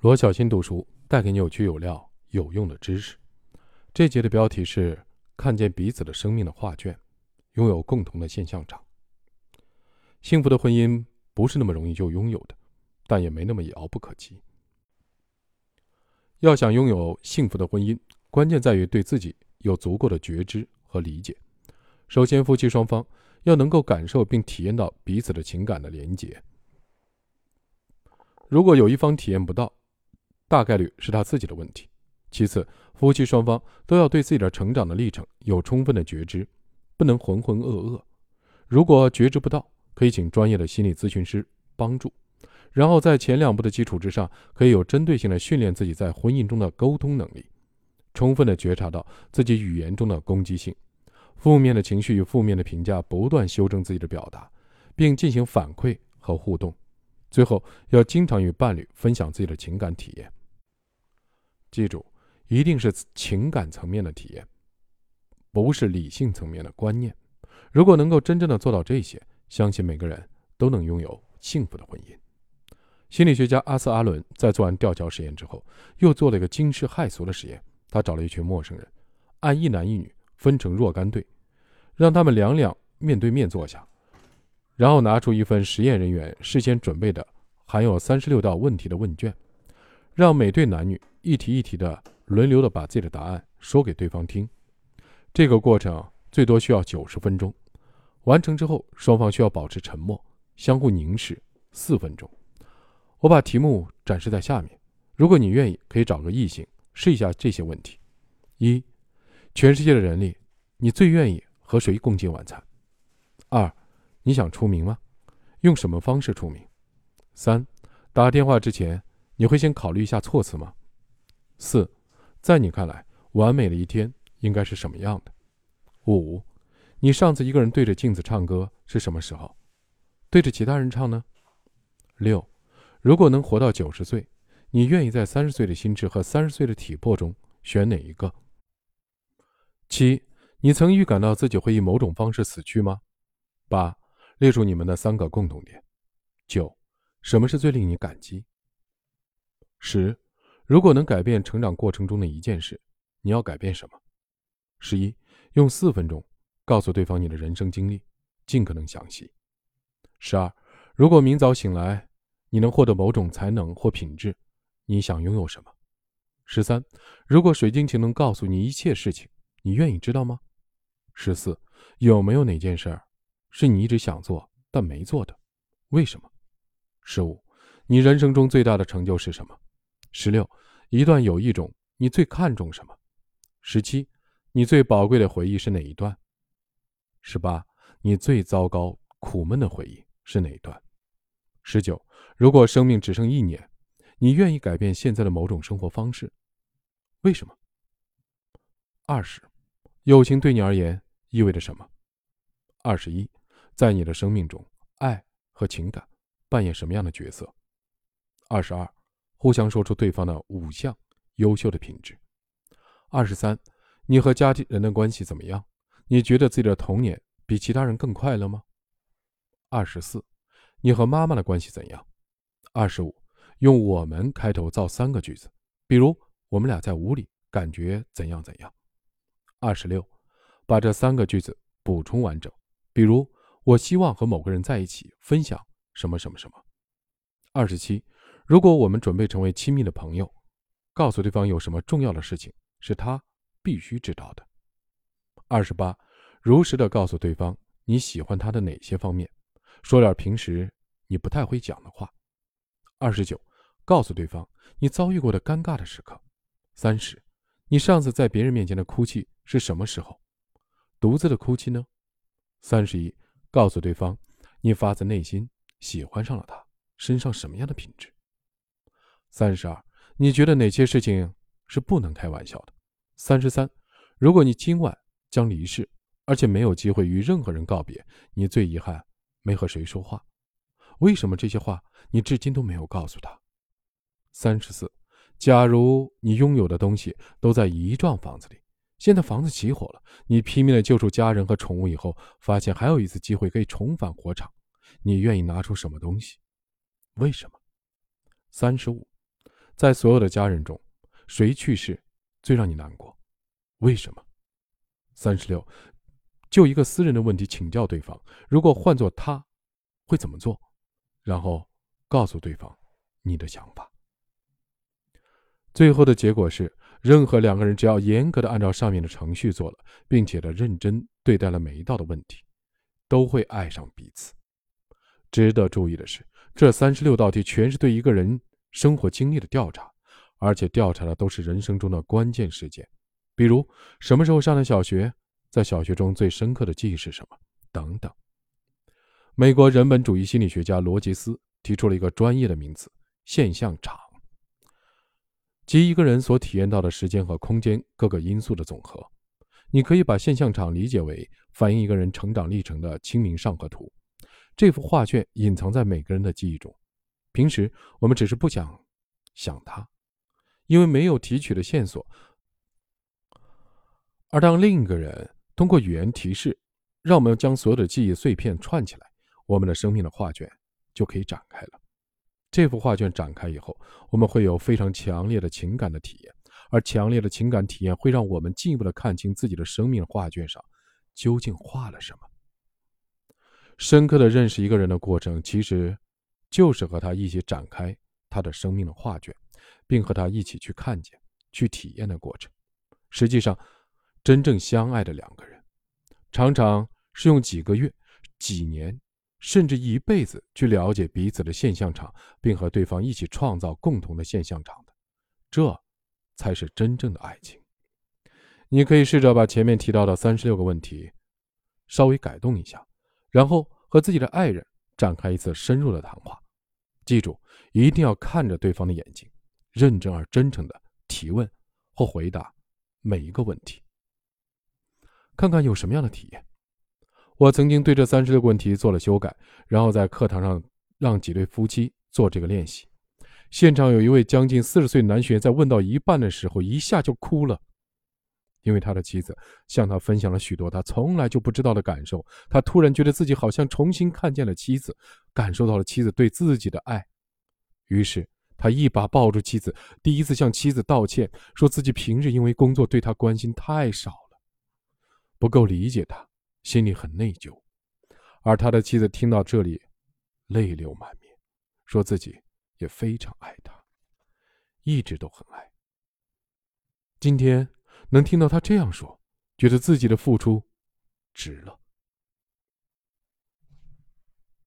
罗小新读书带给你有趣有料有用的知识。这节的标题是“看见彼此的生命的画卷，拥有共同的现象场”。幸福的婚姻不是那么容易就拥有的，但也没那么遥不可及。要想拥有幸福的婚姻，关键在于对自己有足够的觉知和理解。首先，夫妻双方要能够感受并体验到彼此的情感的连结。如果有一方体验不到，大概率是他自己的问题。其次，夫妻双方都要对自己的成长的历程有充分的觉知，不能浑浑噩噩。如果觉知不到，可以请专业的心理咨询师帮助，然后在前两步的基础之上，可以有针对性的训练自己在婚姻中的沟通能力，充分的觉察到自己语言中的攻击性。负面的情绪与负面的评价，不断修正自己的表达，并进行反馈和互动。最后，要经常与伴侣分享自己的情感体验。记住，一定是情感层面的体验，不是理性层面的观念。如果能够真正的做到这些，相信每个人都能拥有幸福的婚姻。心理学家阿瑟·阿伦在做完吊桥实验之后，又做了一个惊世骇俗的实验。他找了一群陌生人，按一男一女。分成若干队，让他们两两面对面坐下，然后拿出一份实验人员事先准备的含有三十六道问题的问卷，让每对男女一题一题的轮流的把自己的答案说给对方听。这个过程最多需要九十分钟，完成之后双方需要保持沉默，相互凝视四分钟。我把题目展示在下面，如果你愿意，可以找个异性试一下这些问题：一。全世界的人里，你最愿意和谁共进晚餐？二，你想出名吗？用什么方式出名？三，打电话之前你会先考虑一下措辞吗？四，在你看来，完美的一天应该是什么样的？五，你上次一个人对着镜子唱歌是什么时候？对着其他人唱呢？六，如果能活到九十岁，你愿意在三十岁的心智和三十岁的体魄中选哪一个？七，你曾预感到自己会以某种方式死去吗？八，列出你们的三个共同点。九，什么是最令你感激？十，如果能改变成长过程中的一件事，你要改变什么？十一，用四分钟告诉对方你的人生经历，尽可能详细。十二，如果明早醒来，你能获得某种才能或品质，你想拥有什么？十三，如果水晶球能告诉你一切事情。你愿意知道吗？十四，有没有哪件事儿是你一直想做但没做的？为什么？十五，你人生中最大的成就是什么？十六，一段友谊中你最看重什么？十七，你最宝贵的回忆是哪一段？十八，你最糟糕苦闷的回忆是哪一段？十九，如果生命只剩一年，你愿意改变现在的某种生活方式？为什么？二十，友情对你而言意味着什么？二十一，在你的生命中，爱和情感扮演什么样的角色？二十二，互相说出对方的五项优秀的品质。二十三，你和家庭人的关系怎么样？你觉得自己的童年比其他人更快乐吗？二十四，你和妈妈的关系怎样？二十五，用“我们”开头造三个句子，比如我们俩在屋里感觉怎样怎样。二十六，把这三个句子补充完整。比如，我希望和某个人在一起分享什么什么什么。二十七，如果我们准备成为亲密的朋友，告诉对方有什么重要的事情是他必须知道的。二十八，如实的告诉对方你喜欢他的哪些方面，说点平时你不太会讲的话。二十九，告诉对方你遭遇过的尴尬的时刻。三十。你上次在别人面前的哭泣是什么时候？独自的哭泣呢？三十一，告诉对方你发自内心喜欢上了他身上什么样的品质。三十二，你觉得哪些事情是不能开玩笑的？三十三，如果你今晚将离世，而且没有机会与任何人告别，你最遗憾没和谁说话，为什么这些话你至今都没有告诉他？三十四。假如你拥有的东西都在一幢房子里，现在房子起火了，你拼命的救出家人和宠物以后，发现还有一次机会可以重返火场，你愿意拿出什么东西？为什么？三十五，在所有的家人中，谁去世最让你难过？为什么？三十六，就一个私人的问题请教对方：如果换做他，会怎么做？然后告诉对方你的想法。最后的结果是，任何两个人只要严格的按照上面的程序做了，并且的认真对待了每一道的问题，都会爱上彼此。值得注意的是，这三十六道题全是对一个人生活经历的调查，而且调查的都是人生中的关键事件。比如什么时候上的小学，在小学中最深刻的记忆是什么？等等。美国人本主义心理学家罗杰斯提出了一个专业的名词——现象场，即一个人所体验到的时间和空间各个因素的总和。你可以把现象场理解为反映一个人成长历程的清明上河图。这幅画卷隐藏在每个人的记忆中，平时我们只是不想想他，因为没有提取的线索。而当另一个人通过语言提示，让我们将所有的记忆碎片串起来，我们的生命的画卷就可以展开了。这幅画卷展开以后，我们会有非常强烈的情感的体验，而强烈的情感体验会让我们进一步的看清自己的生命画卷上究竟画了什么。深刻的认识一个人的过程，其实就是和他一起展开他的生命的画卷，并和他一起去看见、去体验的过程。实际上。真正相爱的两个人，常常是用几个月、几年，甚至一辈子去了解彼此的现象场，并和对方一起创造共同的现象场的。这，才是真正的爱情。你可以试着把前面提到的三十六个问题，稍微改动一下，然后和自己的爱人展开一次深入的谈话。记住，一定要看着对方的眼睛，认真而真诚的提问或回答每一个问题。看看有什么样的体验。我曾经对这三十六个问题做了修改，然后在课堂上让几对夫妻做这个练习。现场有一位将近四十岁男学员，在问到一半的时候，一下就哭了，因为他的妻子向他分享了许多他从来就不知道的感受。他突然觉得自己好像重新看见了妻子，感受到了妻子对自己的爱。于是他一把抱住妻子，第一次向妻子道歉，说自己平日因为工作对他关心太少了。不够理解他，心里很内疚，而他的妻子听到这里，泪流满面，说自己也非常爱他，一直都很爱。今天能听到他这样说，觉得自己的付出值了。